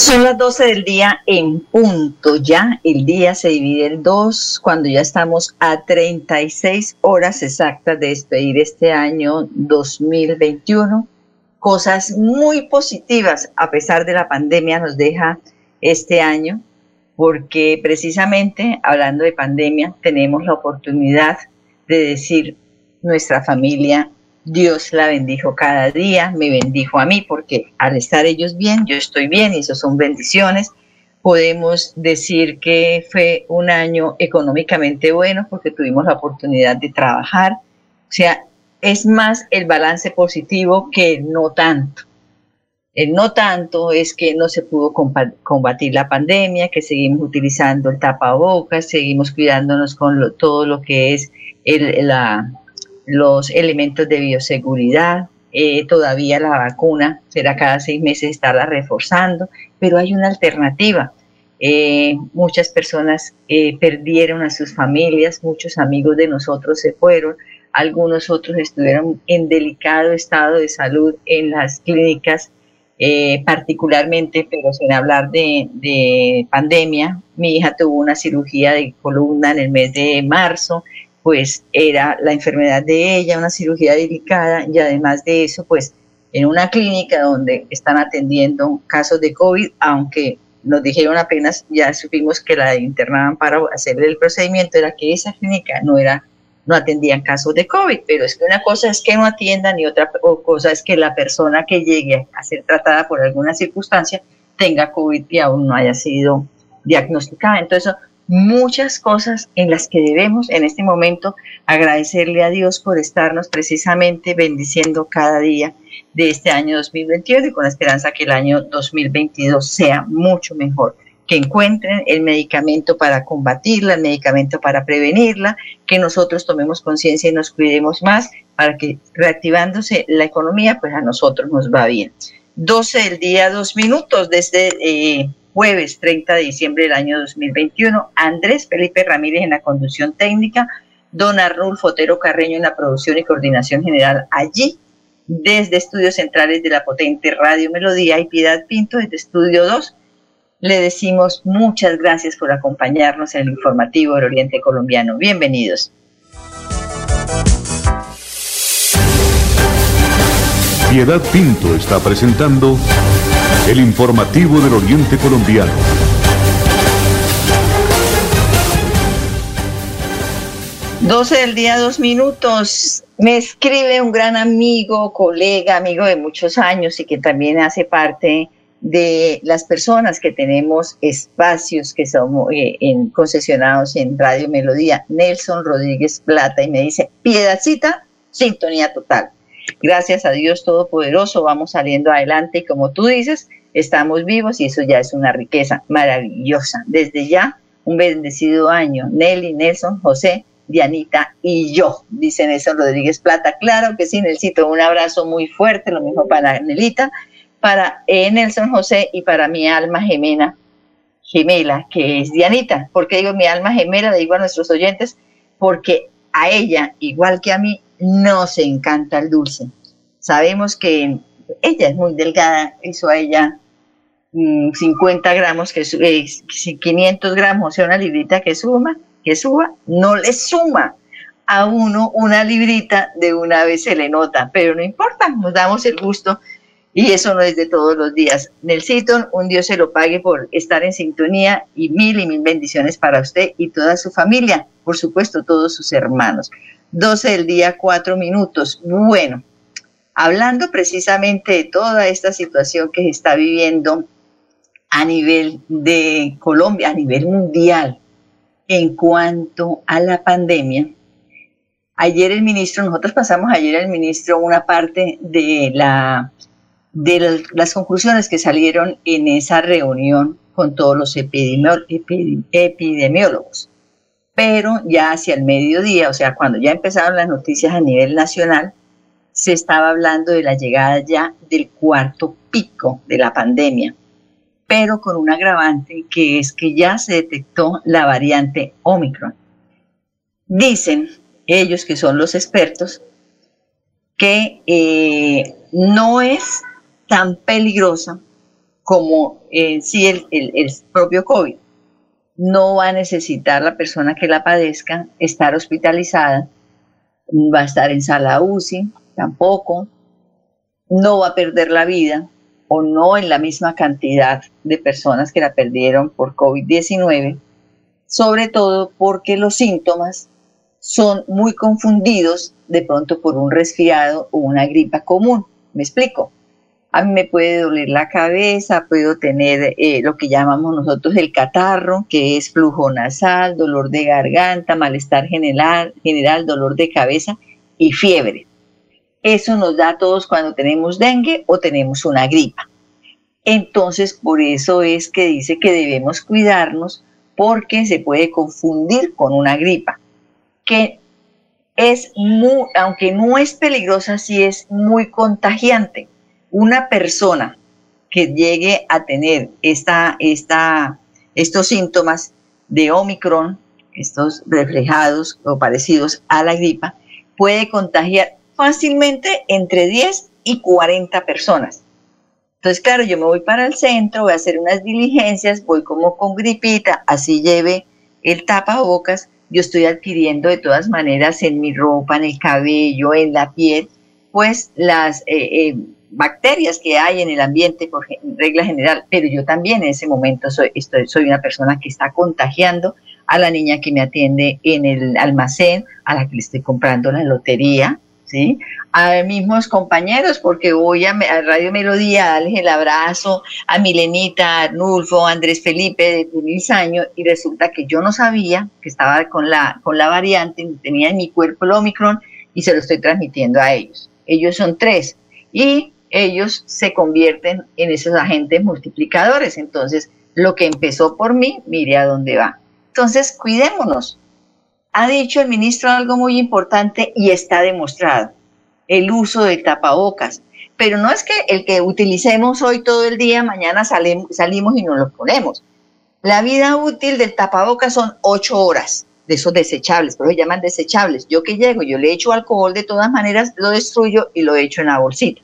Son las 12 del día en punto. Ya el día se divide en dos cuando ya estamos a 36 horas exactas de despedir este año 2021. Cosas muy positivas a pesar de la pandemia nos deja este año porque precisamente hablando de pandemia tenemos la oportunidad de decir nuestra familia Dios la bendijo cada día, me bendijo a mí, porque al estar ellos bien, yo estoy bien y eso son bendiciones. Podemos decir que fue un año económicamente bueno porque tuvimos la oportunidad de trabajar. O sea, es más el balance positivo que el no tanto. El no tanto es que no se pudo combatir la pandemia, que seguimos utilizando el tapabocas, seguimos cuidándonos con todo lo que es el, la, los elementos de bioseguridad, eh, todavía la vacuna será cada seis meses estarla reforzando, pero hay una alternativa. Eh, muchas personas eh, perdieron a sus familias, muchos amigos de nosotros se fueron, algunos otros estuvieron en delicado estado de salud en las clínicas, particularmente, pero sin hablar de, de pandemia. Mi hija tuvo una cirugía de columna en el mes de marzo, pues era la enfermedad de ella, una cirugía delicada y además de eso, pues en una clínica donde están atendiendo casos de COVID, aunque nos dijeron apenas, ya supimos que la internaban para hacerle el procedimiento, era que esa clínica no era no atendían casos de COVID, pero es que una cosa es que no atiendan y otra cosa es que la persona que llegue a ser tratada por alguna circunstancia tenga COVID y aún no haya sido diagnosticada. Entonces, muchas cosas en las que debemos en este momento agradecerle a Dios por estarnos precisamente bendiciendo cada día de este año 2021 y con la esperanza que el año 2022 sea mucho mejor que encuentren el medicamento para combatirla, el medicamento para prevenirla, que nosotros tomemos conciencia y nos cuidemos más para que reactivándose la economía, pues a nosotros nos va bien. 12 del día, dos minutos desde eh, jueves 30 de diciembre del año 2021. Andrés Felipe Ramírez en la conducción técnica, don Arnulfo Otero Carreño en la producción y coordinación general allí, desde estudios centrales de la potente Radio Melodía y Piedad Pinto desde Estudio 2. Le decimos muchas gracias por acompañarnos en el informativo del Oriente Colombiano. Bienvenidos. Piedad Pinto está presentando el informativo del Oriente Colombiano. Doce del día, dos minutos. Me escribe un gran amigo, colega, amigo de muchos años y que también hace parte de las personas que tenemos espacios que somos eh, en, concesionados en Radio Melodía, Nelson Rodríguez Plata, y me dice, piedacita, sintonía total. Gracias a Dios Todopoderoso, vamos saliendo adelante y como tú dices, estamos vivos y eso ya es una riqueza maravillosa. Desde ya, un bendecido año. Nelly, Nelson, José, Dianita y yo, dice Nelson Rodríguez Plata. Claro que sí, Nelsito, un abrazo muy fuerte, lo mismo para Nelita, para eh, Nelson José y para mi alma gemela, gemela, que es Dianita. ¿Por qué digo mi alma gemela? Le digo a nuestros oyentes, porque a ella, igual que a mí, nos encanta el dulce. Sabemos que ella es muy delgada, hizo a ella 50 mm, gramos, que 500 gramos, o sea, una librita que suma, que suba, no le suma a uno una librita, de una vez se le nota, pero no importa, nos damos el gusto y eso no es de todos los días. Nelsito, un Dios se lo pague por estar en sintonía y mil y mil bendiciones para usted y toda su familia, por supuesto, todos sus hermanos. 12 del día, 4 minutos. Bueno, hablando precisamente de toda esta situación que se está viviendo a nivel de Colombia, a nivel mundial, en cuanto a la pandemia. Ayer el ministro, nosotros pasamos ayer al ministro una parte de, la, de las conclusiones que salieron en esa reunión con todos los epidemiólogos. Pero ya hacia el mediodía, o sea, cuando ya empezaron las noticias a nivel nacional, se estaba hablando de la llegada ya del cuarto pico de la pandemia, pero con un agravante que es que ya se detectó la variante Omicron. Dicen ellos que son los expertos que eh, no es tan peligrosa como en sí el, el propio COVID. No va a necesitar la persona que la padezca estar hospitalizada, va a estar en sala UCI, tampoco, no va a perder la vida o no en la misma cantidad de personas que la perdieron por COVID-19, sobre todo porque los síntomas son muy confundidos de pronto por un resfriado o una gripa común. ¿Me explico? A mí me puede doler la cabeza, puedo tener eh, lo que llamamos nosotros el catarro, que es flujo nasal, dolor de garganta, malestar general, general dolor de cabeza y fiebre. Eso nos da a todos cuando tenemos dengue o tenemos una gripa. Entonces, por eso es que dice que debemos cuidarnos porque se puede confundir con una gripa, que es muy, aunque no es peligrosa, sí es muy contagiante. Una persona que llegue a tener esta, estos síntomas de Omicron, estos reflejados o parecidos a la gripa, puede contagiar fácilmente entre 10 y 40 personas. Entonces, claro, yo me voy para el centro, voy a hacer unas diligencias, voy como con gripita, así lleve el tapabocas, yo estoy adquiriendo de todas maneras en mi ropa, en el cabello, en la piel, pues las eh, eh, bacterias que hay en el ambiente por regla general, pero yo también en ese momento soy, estoy, soy una persona que está contagiando a la niña que me atiende en el almacén, a la que le estoy comprando la lotería, ¿sí? A mismos compañeros, porque voy a, Radio Melodía a darles el abrazo a Milenita, Arnulfo, Andrés Felipe de Tunis años, y resulta que yo no sabía que estaba con la, con la variante, tenía en mi cuerpo el Omicron y se lo estoy transmitiendo a ellos. Ellos son tres y ellos se convierten en esos agentes multiplicadores. Entonces, lo que empezó por mí, mire a dónde va. Entonces, cuidémonos, ha dicho el ministro algo muy importante y está demostrado, el uso de tapabocas. Pero no es que el que utilicemos hoy todo el día, mañana salimos y nos lo ponemos. La vida útil del tapabocas son ocho horas de esos desechables, pero se llaman desechables. Yo que llego, yo le echo alcohol, de todas maneras lo destruyo y lo echo en la bolsita.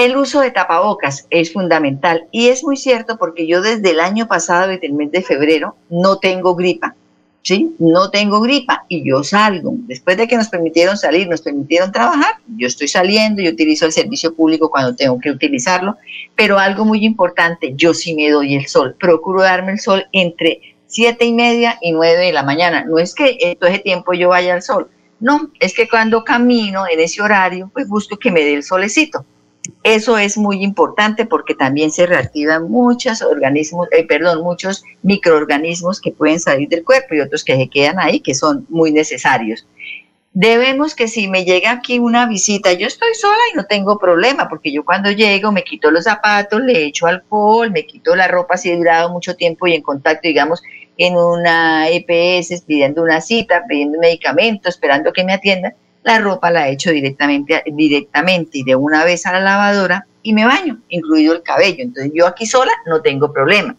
El uso de tapabocas es fundamental y es muy cierto porque yo desde el año pasado, desde el mes de febrero, no tengo gripa. ¿sí? No tengo gripa y yo salgo. Después de que nos permitieron salir, nos permitieron trabajar, yo estoy saliendo, yo utilizo el servicio público cuando tengo que utilizarlo, pero algo muy importante, yo sí me doy el sol, procuro darme el sol entre siete y media y nueve de la mañana. No es que en todo ese tiempo yo vaya al sol, no, es que cuando camino en ese horario, pues busco que me dé el solecito. Eso es muy importante porque también se reactivan muchos organismos, eh, perdón, muchos microorganismos que pueden salir del cuerpo y otros que se quedan ahí que son muy necesarios. Debemos que si me llega aquí una visita, yo estoy sola y no tengo problema, porque yo cuando llego me quito los zapatos, le echo alcohol, me quito la ropa si he durado mucho tiempo y en contacto, digamos, en una EPS, pidiendo una cita, pidiendo medicamento, esperando que me atiendan la ropa la echo directamente, directamente y de una vez a la lavadora y me baño, incluido el cabello. Entonces yo aquí sola no tengo problema.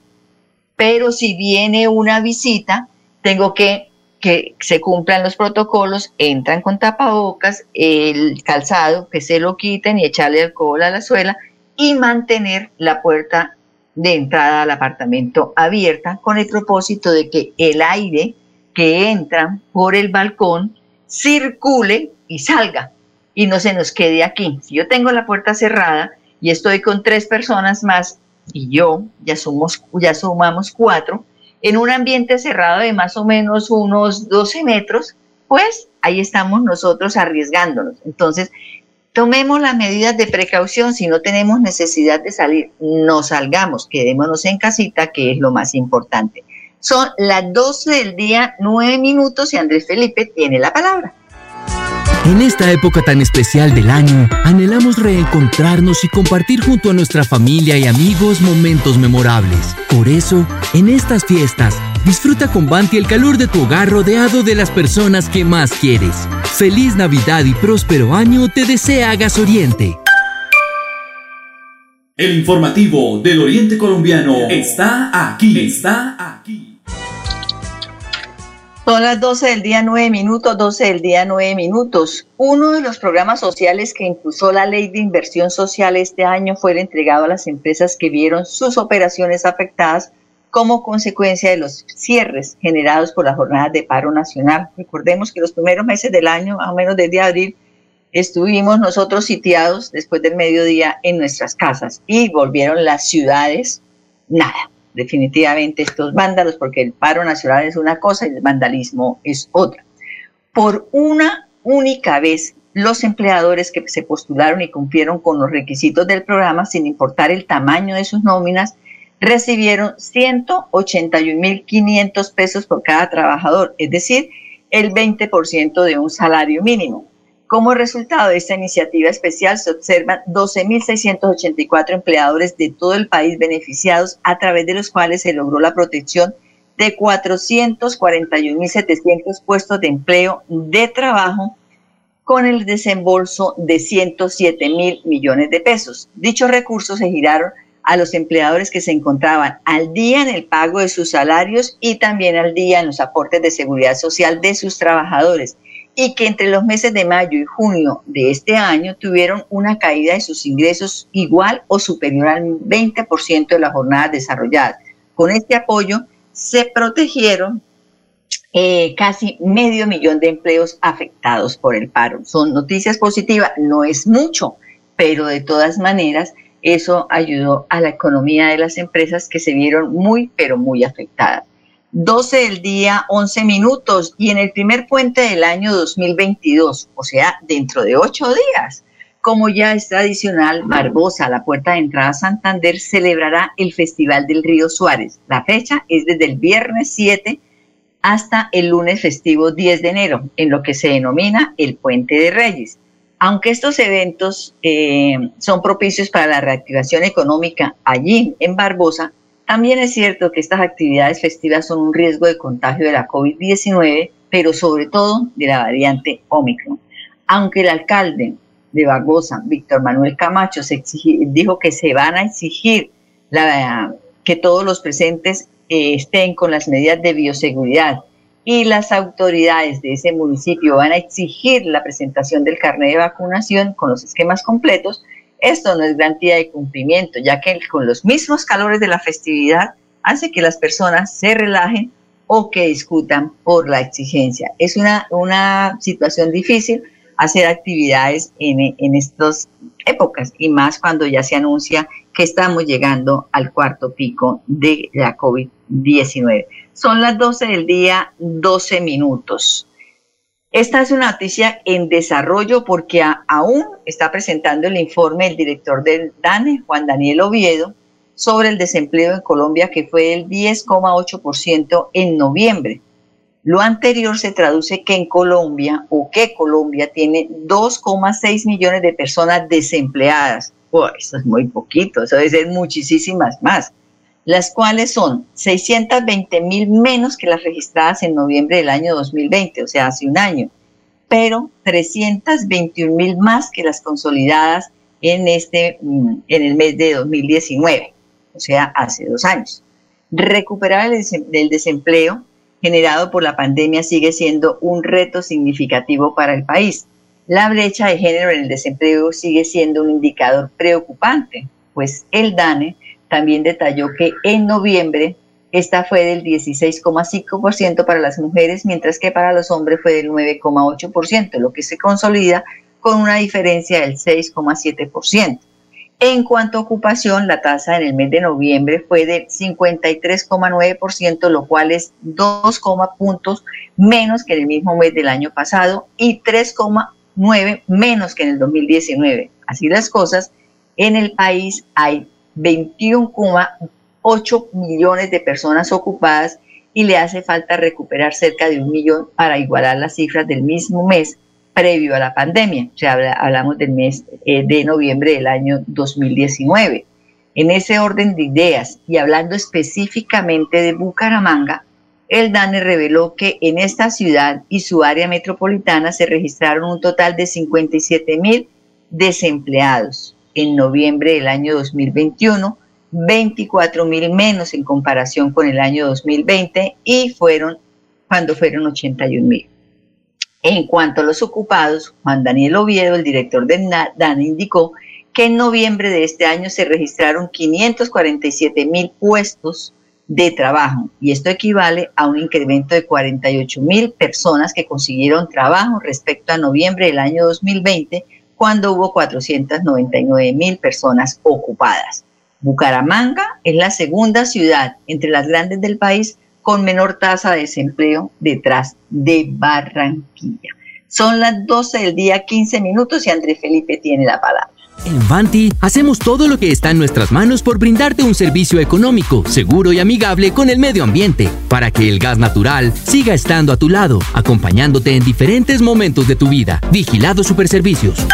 Pero si viene una visita, tengo que que se cumplan los protocolos, entran con tapabocas, el calzado, que se lo quiten y echarle alcohol a la suela y mantener la puerta de entrada al apartamento abierta con el propósito de que el aire que entra por el balcón circule y salga y no se nos quede aquí. Si yo tengo la puerta cerrada y estoy con tres personas más y yo, ya, somos, ya sumamos cuatro, en un ambiente cerrado de más o menos unos 12 metros, pues ahí estamos nosotros arriesgándonos. Entonces, tomemos las medidas de precaución. Si no tenemos necesidad de salir, no salgamos, quedémonos en casita, que es lo más importante. Son las 12 del día, 9 minutos y Andrés Felipe tiene la palabra. En esta época tan especial del año, anhelamos reencontrarnos y compartir junto a nuestra familia y amigos momentos memorables. Por eso, en estas fiestas, disfruta con Banti el calor de tu hogar rodeado de las personas que más quieres. Feliz Navidad y próspero año te desea Gas Oriente. El informativo del Oriente Colombiano está aquí, está aquí. Son las 12 del día 9 minutos, 12 del día 9 minutos. Uno de los programas sociales que impulsó la ley de inversión social este año fue el entregado a las empresas que vieron sus operaciones afectadas como consecuencia de los cierres generados por las jornadas de paro nacional. Recordemos que los primeros meses del año, más o menos desde abril, estuvimos nosotros sitiados después del mediodía en nuestras casas y volvieron las ciudades, nada definitivamente estos vándalos, porque el paro nacional es una cosa y el vandalismo es otra. Por una única vez, los empleadores que se postularon y cumplieron con los requisitos del programa, sin importar el tamaño de sus nóminas, recibieron 181.500 pesos por cada trabajador, es decir, el 20% de un salario mínimo. Como resultado de esta iniciativa especial, se observan 12.684 empleadores de todo el país beneficiados, a través de los cuales se logró la protección de 441.700 puestos de empleo de trabajo con el desembolso de 107 mil millones de pesos. Dichos recursos se giraron a los empleadores que se encontraban al día en el pago de sus salarios y también al día en los aportes de seguridad social de sus trabajadores y que entre los meses de mayo y junio de este año tuvieron una caída de sus ingresos igual o superior al 20% de las jornadas desarrolladas. Con este apoyo se protegieron eh, casi medio millón de empleos afectados por el paro. Son noticias positivas, no es mucho, pero de todas maneras eso ayudó a la economía de las empresas que se vieron muy, pero muy afectadas. 12 del día, 11 minutos, y en el primer puente del año 2022, o sea, dentro de ocho días. Como ya es tradicional, Barbosa, la puerta de entrada a Santander, celebrará el Festival del Río Suárez. La fecha es desde el viernes 7 hasta el lunes festivo 10 de enero, en lo que se denomina el Puente de Reyes. Aunque estos eventos eh, son propicios para la reactivación económica allí en Barbosa, también es cierto que estas actividades festivas son un riesgo de contagio de la COVID-19, pero sobre todo de la variante Omicron. Aunque el alcalde de Barbosa, Víctor Manuel Camacho, se dijo que se van a exigir que todos los presentes eh, estén con las medidas de bioseguridad y las autoridades de ese municipio van a exigir la presentación del carnet de vacunación con los esquemas completos, esto no es garantía de cumplimiento, ya que con los mismos calores de la festividad hace que las personas se relajen o que discutan por la exigencia. Es una, una situación difícil hacer actividades en, en estas épocas y más cuando ya se anuncia que estamos llegando al cuarto pico de la COVID-19. Son las 12 del día, 12 minutos. Esta es una noticia en desarrollo porque aún está presentando el informe el director del DANE, Juan Daniel Oviedo, sobre el desempleo en Colombia que fue del 10,8% en noviembre. Lo anterior se traduce que en Colombia o que Colombia tiene 2,6 millones de personas desempleadas. eso es muy poquito, eso debe ser muchísimas más las cuales son 620 mil menos que las registradas en noviembre del año 2020, o sea, hace un año, pero 321 mil más que las consolidadas en, este, mm, en el mes de 2019, o sea, hace dos años. Recuperar el desempleo generado por la pandemia sigue siendo un reto significativo para el país. La brecha de género en el desempleo sigue siendo un indicador preocupante, pues el DANE también detalló que en noviembre esta fue del 16,5% para las mujeres, mientras que para los hombres fue del 9,8%, lo que se consolida con una diferencia del 6,7%. En cuanto a ocupación, la tasa en el mes de noviembre fue del 53,9%, lo cual es 2, puntos menos que en el mismo mes del año pasado y 3,9 menos que en el 2019. Así las cosas, en el país hay 21,8 millones de personas ocupadas y le hace falta recuperar cerca de un millón para igualar las cifras del mismo mes previo a la pandemia. O sea, hablamos del mes eh, de noviembre del año 2019. En ese orden de ideas y hablando específicamente de Bucaramanga, el DANE reveló que en esta ciudad y su área metropolitana se registraron un total de 57 mil desempleados en noviembre del año 2021, 24 mil menos en comparación con el año 2020 y fueron cuando fueron 81 mil. En cuanto a los ocupados, Juan Daniel Oviedo, el director de DANE, indicó que en noviembre de este año se registraron 547 mil puestos de trabajo y esto equivale a un incremento de 48 mil personas que consiguieron trabajo respecto a noviembre del año 2020 cuando hubo 499 mil personas ocupadas. Bucaramanga es la segunda ciudad entre las grandes del país con menor tasa de desempleo detrás de Barranquilla. Son las 12 del día, 15 minutos y André Felipe tiene la palabra. En Vanti hacemos todo lo que está en nuestras manos por brindarte un servicio económico, seguro y amigable con el medio ambiente, para que el gas natural siga estando a tu lado, acompañándote en diferentes momentos de tu vida. Vigilado Superservicios.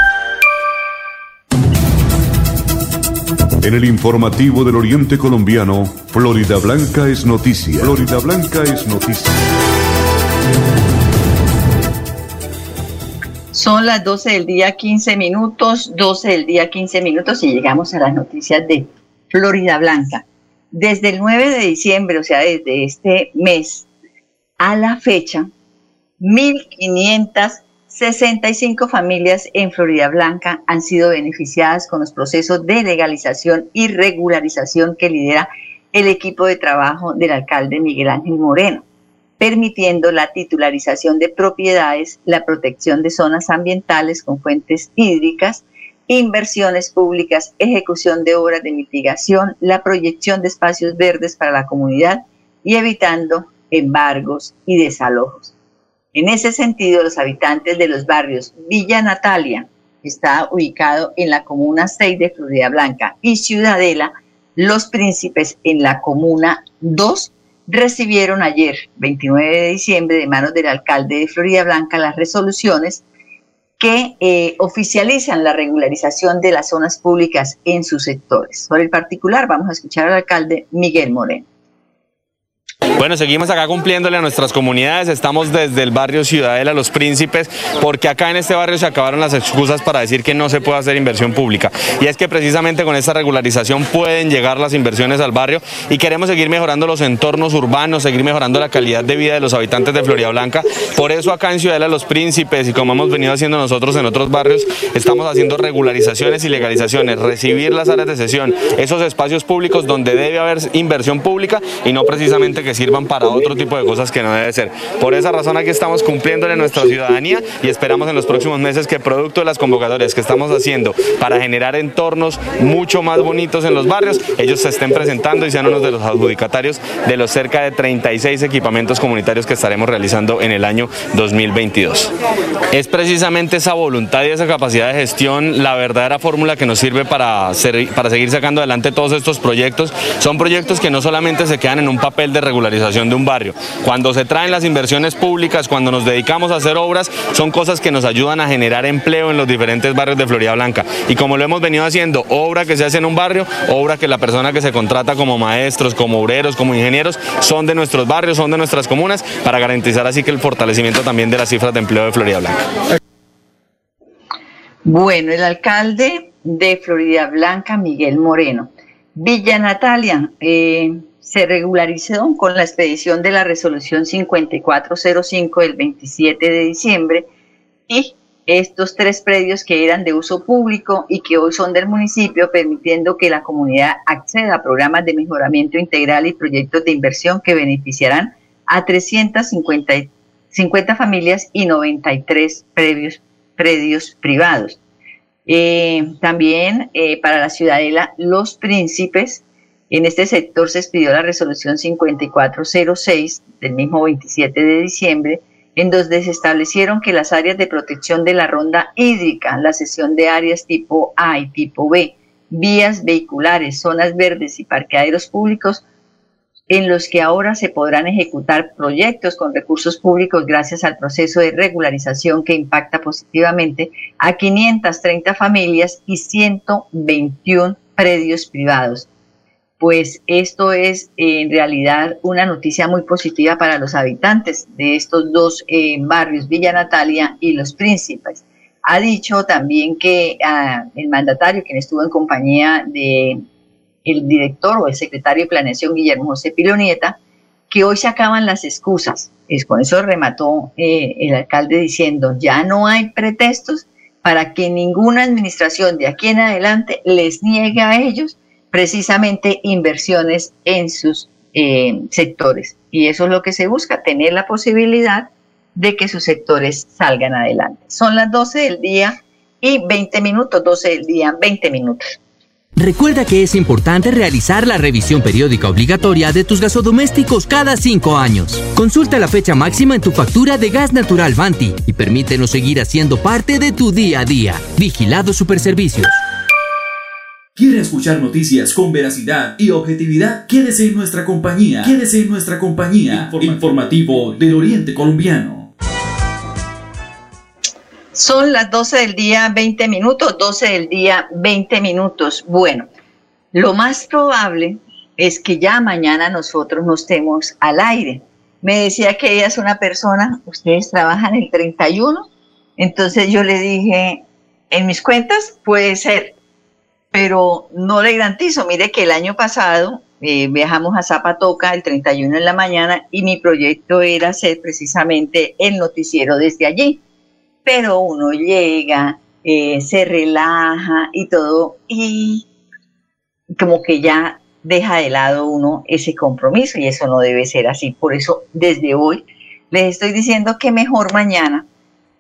En el informativo del Oriente Colombiano, Florida Blanca es noticia. Florida Blanca es noticia. Son las 12 del día 15 minutos, 12 del día 15 minutos y llegamos a las noticias de Florida Blanca. Desde el 9 de diciembre, o sea, desde este mes a la fecha, 1.565 familias en Florida Blanca han sido beneficiadas con los procesos de legalización y regularización que lidera el equipo de trabajo del alcalde Miguel Ángel Moreno permitiendo la titularización de propiedades, la protección de zonas ambientales con fuentes hídricas, inversiones públicas, ejecución de obras de mitigación, la proyección de espacios verdes para la comunidad y evitando embargos y desalojos. En ese sentido, los habitantes de los barrios Villa Natalia, que está ubicado en la comuna 6 de Florida Blanca, y Ciudadela, Los Príncipes en la comuna 2, recibieron ayer, 29 de diciembre, de manos del alcalde de Florida Blanca las resoluciones que eh, oficializan la regularización de las zonas públicas en sus sectores. Por el particular, vamos a escuchar al alcalde Miguel Moreno. Bueno, seguimos acá cumpliéndole a nuestras comunidades. Estamos desde el barrio Ciudadela Los Príncipes, porque acá en este barrio se acabaron las excusas para decir que no se puede hacer inversión pública. Y es que precisamente con esta regularización pueden llegar las inversiones al barrio y queremos seguir mejorando los entornos urbanos, seguir mejorando la calidad de vida de los habitantes de Florida Blanca. Por eso acá en Ciudadela Los Príncipes y como hemos venido haciendo nosotros en otros barrios, estamos haciendo regularizaciones y legalizaciones, recibir las áreas de sesión, esos espacios públicos donde debe haber inversión pública y no precisamente que sirvan para otro tipo de cosas que no debe ser. Por esa razón aquí estamos cumpliéndole nuestra ciudadanía y esperamos en los próximos meses que producto de las convocatorias que estamos haciendo para generar entornos mucho más bonitos en los barrios, ellos se estén presentando y sean uno de los adjudicatarios de los cerca de 36 equipamientos comunitarios que estaremos realizando en el año 2022. Es precisamente esa voluntad y esa capacidad de gestión la verdadera fórmula que nos sirve para, para seguir sacando adelante todos estos proyectos. Son proyectos que no solamente se quedan en un papel de regularización de un barrio. Cuando se traen las inversiones públicas, cuando nos dedicamos a hacer obras, son cosas que nos ayudan a generar empleo en los diferentes barrios de Florida Blanca. Y como lo hemos venido haciendo, obra que se hace en un barrio, obra que la persona que se contrata como maestros, como obreros, como ingenieros, son de nuestros barrios, son de nuestras comunas, para garantizar así que el fortalecimiento también de las cifras de empleo de Florida Blanca. Bueno, el alcalde de Florida Blanca, Miguel Moreno. Villa Natalia, eh, se regularizó con la expedición de la resolución 5405 del 27 de diciembre y estos tres predios que eran de uso público y que hoy son del municipio, permitiendo que la comunidad acceda a programas de mejoramiento integral y proyectos de inversión que beneficiarán a 350 50 familias y 93 predios, predios privados. Eh, también eh, para la ciudadela Los Príncipes en este sector se expidió la resolución 5406 del mismo 27 de diciembre, en donde se establecieron que las áreas de protección de la ronda hídrica, la sesión de áreas tipo A y tipo B, vías vehiculares, zonas verdes y parqueaderos públicos en los que ahora se podrán ejecutar proyectos con recursos públicos gracias al proceso de regularización que impacta positivamente a 530 familias y 121 predios privados. Pues esto es en realidad una noticia muy positiva para los habitantes de estos dos eh, barrios, Villa Natalia y Los Príncipes. Ha dicho también que ah, el mandatario, quien estuvo en compañía de director o el secretario de Planeación, Guillermo José Pilonieta, que hoy se acaban las excusas. Es, con eso remató eh, el alcalde diciendo, ya no hay pretextos para que ninguna administración de aquí en adelante les niegue a ellos precisamente inversiones en sus eh, sectores. Y eso es lo que se busca, tener la posibilidad de que sus sectores salgan adelante. Son las 12 del día y 20 minutos, 12 del día, 20 minutos. Recuerda que es importante realizar la revisión periódica obligatoria de tus gasodomésticos cada cinco años. Consulta la fecha máxima en tu factura de gas natural Vanti y permítenos seguir haciendo parte de tu día a día. Vigilado Superservicios. ¿Quiere escuchar noticias con veracidad y objetividad? Quédese en nuestra compañía. Quédese en nuestra compañía. Informativo del Oriente Colombiano. Son las 12 del día 20 minutos, 12 del día 20 minutos. Bueno, lo más probable es que ya mañana nosotros no estemos al aire. Me decía que ella es una persona, ustedes trabajan el 31, entonces yo le dije, en mis cuentas puede ser, pero no le garantizo. Mire que el año pasado eh, viajamos a Zapatoca el 31 en la mañana y mi proyecto era hacer precisamente el noticiero desde allí pero uno llega, eh, se relaja y todo, y como que ya deja de lado uno ese compromiso y eso no debe ser así. Por eso desde hoy les estoy diciendo que mejor mañana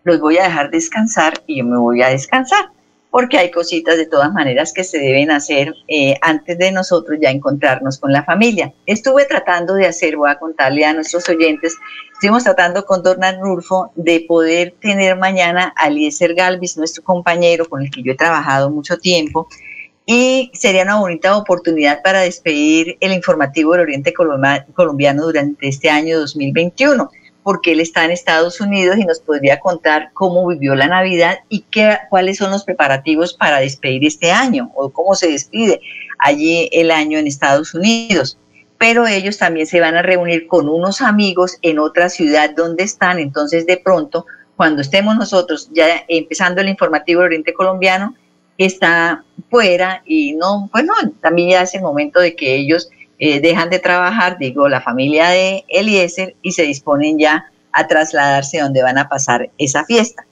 los voy a dejar descansar y yo me voy a descansar porque hay cositas de todas maneras que se deben hacer eh, antes de nosotros ya encontrarnos con la familia. Estuve tratando de hacer, voy a contarle a nuestros oyentes, estuvimos tratando con Don Rulfo de poder tener mañana a Eliezer Galvis, nuestro compañero con el que yo he trabajado mucho tiempo, y sería una bonita oportunidad para despedir el informativo del Oriente Colombiano durante este año 2021 porque él está en Estados Unidos y nos podría contar cómo vivió la Navidad y qué, cuáles son los preparativos para despedir este año o cómo se despide allí el año en Estados Unidos. Pero ellos también se van a reunir con unos amigos en otra ciudad donde están, entonces de pronto, cuando estemos nosotros ya empezando el informativo Oriente Colombiano, está fuera y no, bueno, también ya es el momento de que ellos eh, dejan de trabajar, digo, la familia de Eliezer y se disponen ya a trasladarse donde van a pasar esa fiesta.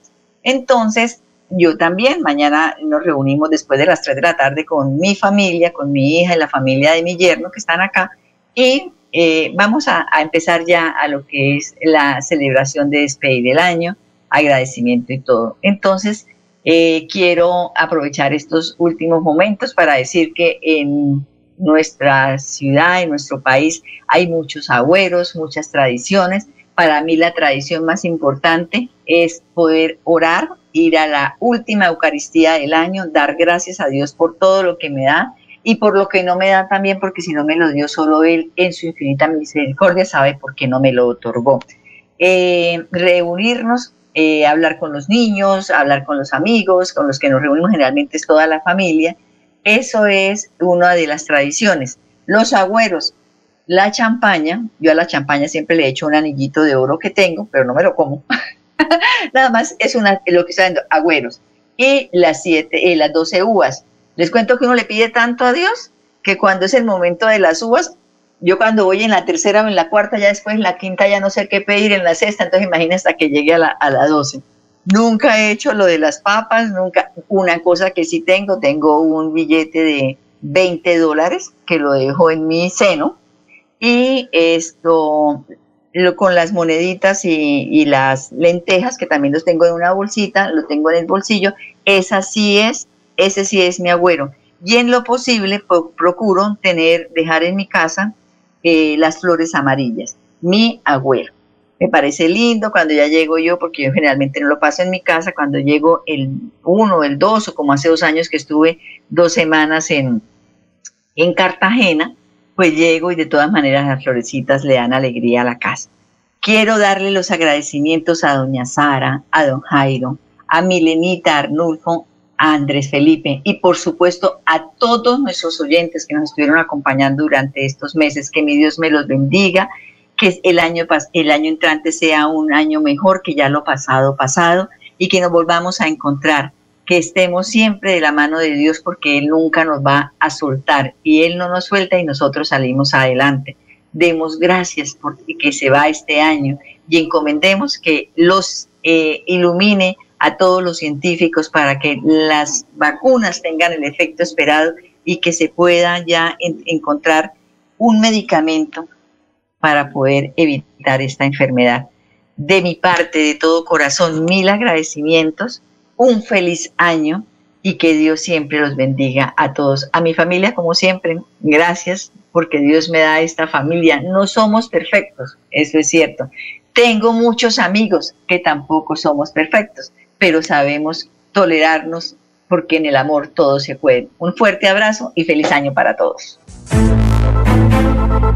Entonces, yo también, mañana nos reunimos después de las 3 de la tarde con mi familia, con mi hija y la familia de mi yerno que están acá y eh, vamos a, empezar ya a lo que es la celebración de despedir del año, agradecimiento y todo. Entonces, eh, quiero aprovechar estos últimos momentos para decir que en nuestra ciudad, en nuestro país, hay muchos agüeros, muchas tradiciones. Para mí la tradición más importante es poder orar, ir a la última Eucaristía del año, dar gracias a Dios por todo lo que me da y por lo que no me da también, porque si no me lo dio solo Él en su infinita misericordia, sabe por qué no me lo otorgó. Eh, reunirnos, eh, hablar con los niños, hablar con los amigos, con los que nos reunimos generalmente es toda la familia, eso es una de las tradiciones. Los agüeros, la champaña, yo a la champaña siempre le echo un anillito de oro que tengo, pero no me lo como. Nada más es una, lo que está viendo, agüeros. Y las siete, eh, las doce uvas. Les cuento que uno le pide tanto a Dios que cuando es el momento de las uvas, yo cuando voy en la tercera o en la cuarta, ya después en la quinta ya no sé qué pedir, en la sexta, entonces imagina hasta que llegue a la, a. Nunca he hecho lo de las papas, nunca. Una cosa que sí tengo, tengo un billete de 20 dólares que lo dejo en mi seno y esto lo, con las moneditas y, las lentejas que también los tengo en una bolsita, lo tengo en el bolsillo. Esa sí es, ese sí es mi agüero. Y en lo posible procuro tener, dejar en mi casa eh, las flores amarillas, mi agüero me parece lindo cuando ya llego yo, porque yo generalmente no lo paso en mi casa, cuando llego el 1, el 2 o como hace dos años que estuve dos semanas en, en Cartagena, pues llego y de todas maneras las florecitas le dan alegría a la casa. Quiero darle los agradecimientos a doña Sara, a don Jairo, a Milenita, Arnulfo, a Andrés Felipe y por supuesto a todos nuestros oyentes que nos estuvieron acompañando durante estos meses. Que mi Dios me los bendiga, que el año, el año entrante sea un año mejor que ya lo pasado pasado y que nos volvamos a encontrar, que estemos siempre de la mano de Dios porque Él nunca nos va a soltar y Él no nos suelta y nosotros salimos adelante. Demos gracias por que se va este año y encomendemos que los eh, ilumine a todos los científicos para que las vacunas tengan el efecto esperado y que se pueda ya encontrar un medicamento para poder evitar esta enfermedad. De mi parte, de todo corazón, mil agradecimientos, un feliz año y que Dios siempre los bendiga a todos. A mi familia, como siempre, gracias porque Dios me da esta familia. No somos perfectos, eso es cierto. Tengo muchos amigos que tampoco somos perfectos, pero sabemos tolerarnos porque en el amor todo se puede. Un fuerte abrazo y feliz año para todos.